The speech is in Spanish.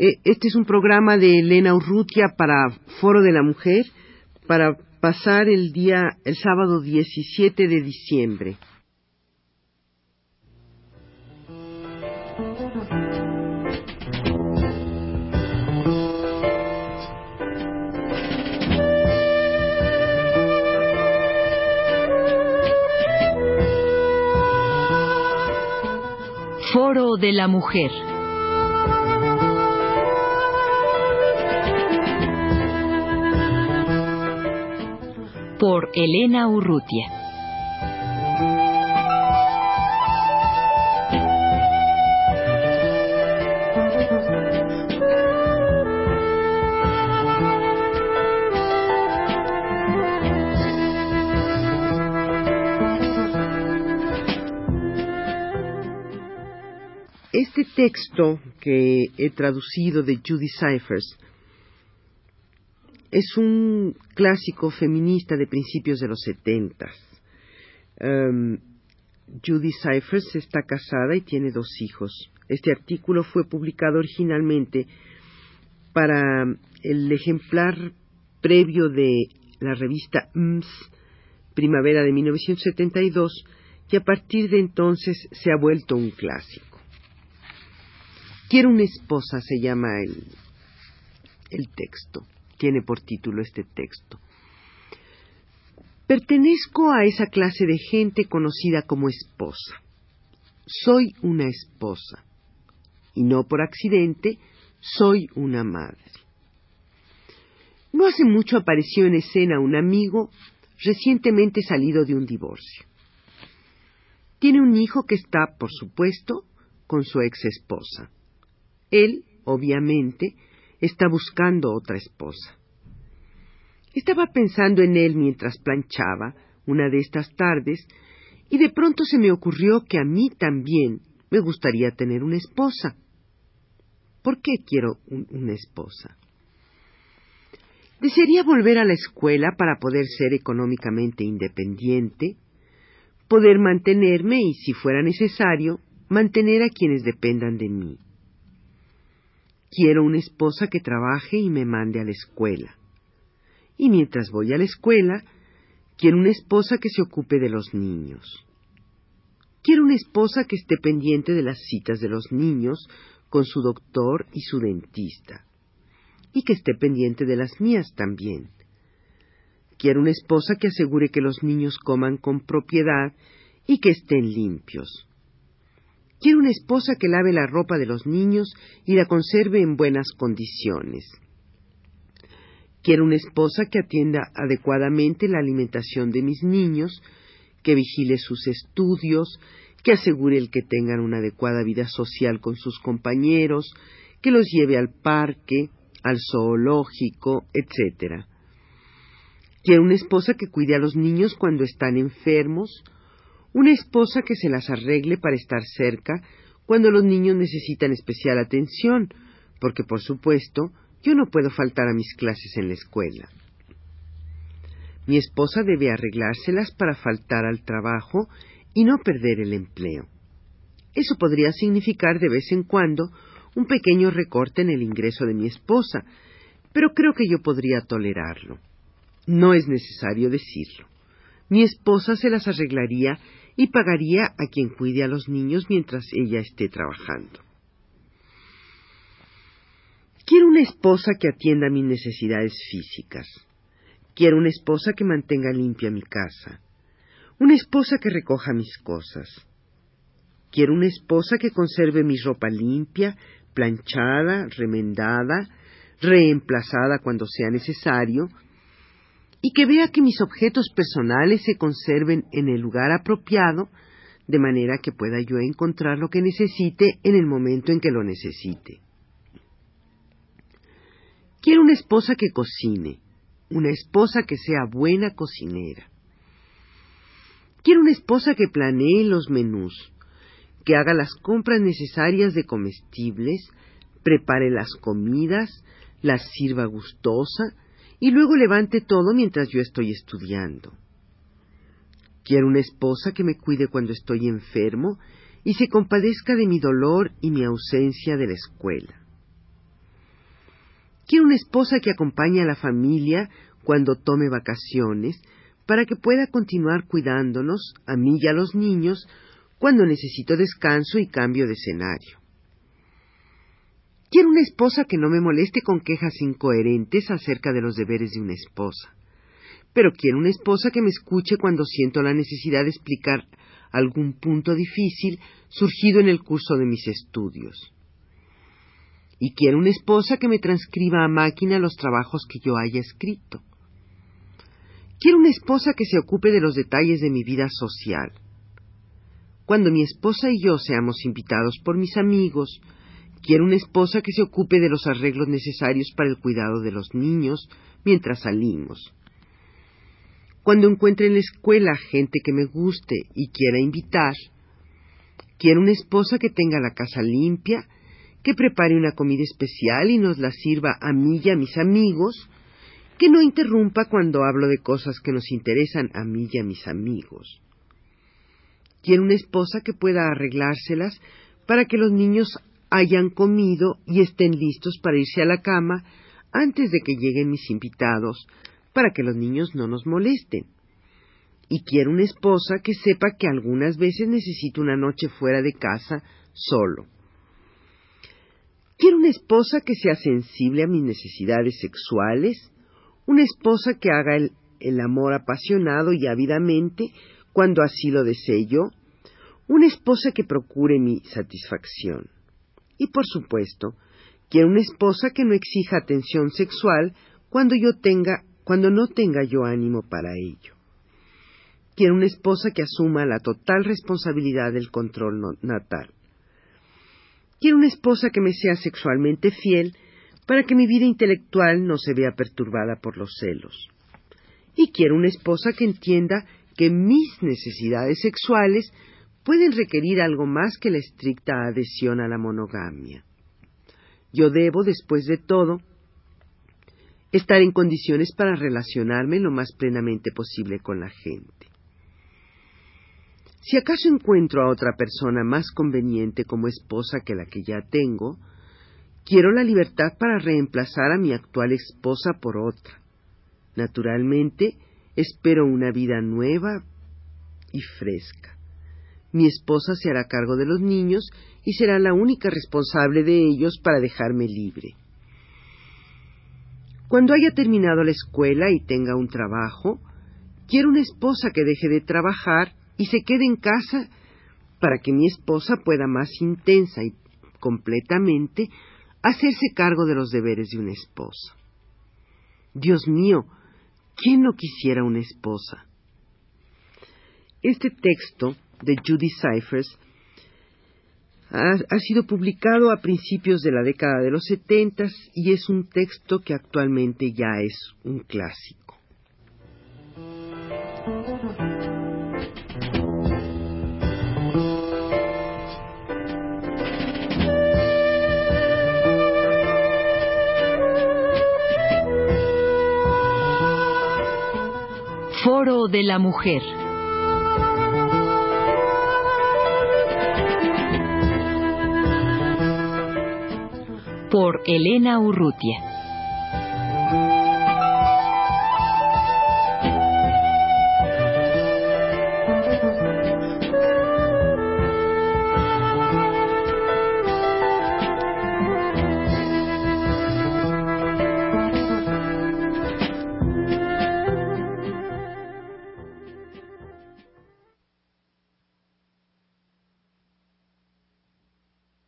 Eh, este es un programa de Elena Urrutia para Foro de la Mujer para pasar el día, el sábado 17 de diciembre. Foro de la Mujer. Por Elena Urrutia. Este texto que he traducido de Judy Cyphers es un clásico feminista de principios de los setentas. Um, Judy Cyphers está casada y tiene dos hijos. Este artículo fue publicado originalmente para el ejemplar previo de la revista MS, Primavera de 1972, y a partir de entonces se ha vuelto un clásico. Quiero una esposa, se llama el, el texto. Tiene por título este texto. Pertenezco a esa clase de gente conocida como esposa. Soy una esposa. Y no por accidente, soy una madre. No hace mucho apareció en escena un amigo recientemente salido de un divorcio. Tiene un hijo que está, por supuesto, con su ex esposa. Él, obviamente, está buscando otra esposa. Estaba pensando en él mientras planchaba una de estas tardes y de pronto se me ocurrió que a mí también me gustaría tener una esposa. ¿Por qué quiero una esposa? Desearía volver a la escuela para poder ser económicamente independiente, poder mantenerme y, si fuera necesario, mantener a quienes dependan de mí. Quiero una esposa que trabaje y me mande a la escuela. Y mientras voy a la escuela, quiero una esposa que se ocupe de los niños. Quiero una esposa que esté pendiente de las citas de los niños con su doctor y su dentista. Y que esté pendiente de las mías también. Quiero una esposa que asegure que los niños coman con propiedad y que estén limpios. Quiero una esposa que lave la ropa de los niños y la conserve en buenas condiciones. Quiero una esposa que atienda adecuadamente la alimentación de mis niños, que vigile sus estudios, que asegure el que tengan una adecuada vida social con sus compañeros, que los lleve al parque, al zoológico, etc. Quiero una esposa que cuide a los niños cuando están enfermos, una esposa que se las arregle para estar cerca cuando los niños necesitan especial atención, porque por supuesto yo no puedo faltar a mis clases en la escuela. Mi esposa debe arreglárselas para faltar al trabajo y no perder el empleo. Eso podría significar de vez en cuando un pequeño recorte en el ingreso de mi esposa, pero creo que yo podría tolerarlo. No es necesario decirlo. Mi esposa se las arreglaría y pagaría a quien cuide a los niños mientras ella esté trabajando. Quiero una esposa que atienda mis necesidades físicas. Quiero una esposa que mantenga limpia mi casa. Una esposa que recoja mis cosas. Quiero una esposa que conserve mi ropa limpia, planchada, remendada, reemplazada cuando sea necesario, y que vea que mis objetos personales se conserven en el lugar apropiado, de manera que pueda yo encontrar lo que necesite en el momento en que lo necesite. Quiero una esposa que cocine, una esposa que sea buena cocinera. Quiero una esposa que planee los menús, que haga las compras necesarias de comestibles, prepare las comidas, las sirva gustosa, y luego levante todo mientras yo estoy estudiando. Quiero una esposa que me cuide cuando estoy enfermo y se compadezca de mi dolor y mi ausencia de la escuela. Quiero una esposa que acompañe a la familia cuando tome vacaciones, para que pueda continuar cuidándonos, a mí y a los niños, cuando necesito descanso y cambio de escenario. Quiero una esposa que no me moleste con quejas incoherentes acerca de los deberes de una esposa. Pero quiero una esposa que me escuche cuando siento la necesidad de explicar algún punto difícil surgido en el curso de mis estudios. Y quiero una esposa que me transcriba a máquina los trabajos que yo haya escrito. Quiero una esposa que se ocupe de los detalles de mi vida social. Cuando mi esposa y yo seamos invitados por mis amigos, quiero una esposa que se ocupe de los arreglos necesarios para el cuidado de los niños mientras salimos. Cuando encuentre en la escuela gente que me guste y quiera invitar, quiero una esposa que tenga la casa limpia, que prepare una comida especial y nos la sirva a mí y a mis amigos, que no interrumpa cuando hablo de cosas que nos interesan a mí y a mis amigos. Quiero una esposa que pueda arreglárselas para que los niños hayan comido y estén listos para irse a la cama antes de que lleguen mis invitados, para que los niños no nos molesten. Y quiero una esposa que sepa que algunas veces necesito una noche fuera de casa solo. Quiero una esposa que sea sensible a mis necesidades sexuales, una esposa que haga el, amor apasionado y ávidamente cuando así lo desee yo, una esposa que procure mi satisfacción. Y por supuesto, quiero una esposa que no exija atención sexual cuando yo tenga, cuando no tenga yo ánimo para ello. Quiero una esposa que asuma la total responsabilidad del control natal. Quiero una esposa que me sea sexualmente fiel para que mi vida intelectual no se vea perturbada por los celos. Y quiero una esposa que entienda que mis necesidades sexuales pueden requerir algo más que la estricta adhesión a la monogamia. Yo debo, después de todo, estar en condiciones para relacionarme lo más plenamente posible con la gente. Si acaso encuentro a otra persona más conveniente como esposa que la que ya tengo, Quiero la libertad para reemplazar a mi actual esposa por otra. Naturalmente, espero una vida nueva y fresca. Mi esposa se hará cargo de los niños y será la única responsable de ellos para dejarme libre. Cuando haya terminado la escuela y tenga un trabajo, quiero una esposa que deje de trabajar y se quede en casa para que mi esposa pueda más intensa y completamente hacerse cargo de los deberes de una esposa. Dios mío, ¿quién no quisiera una esposa? Este texto de Judy Cyphers ha, ha, sido publicado a principios de la década de los setentas y es un texto que actualmente ya es un clásico. Foro de la Mujer. Por Elena Urrutia.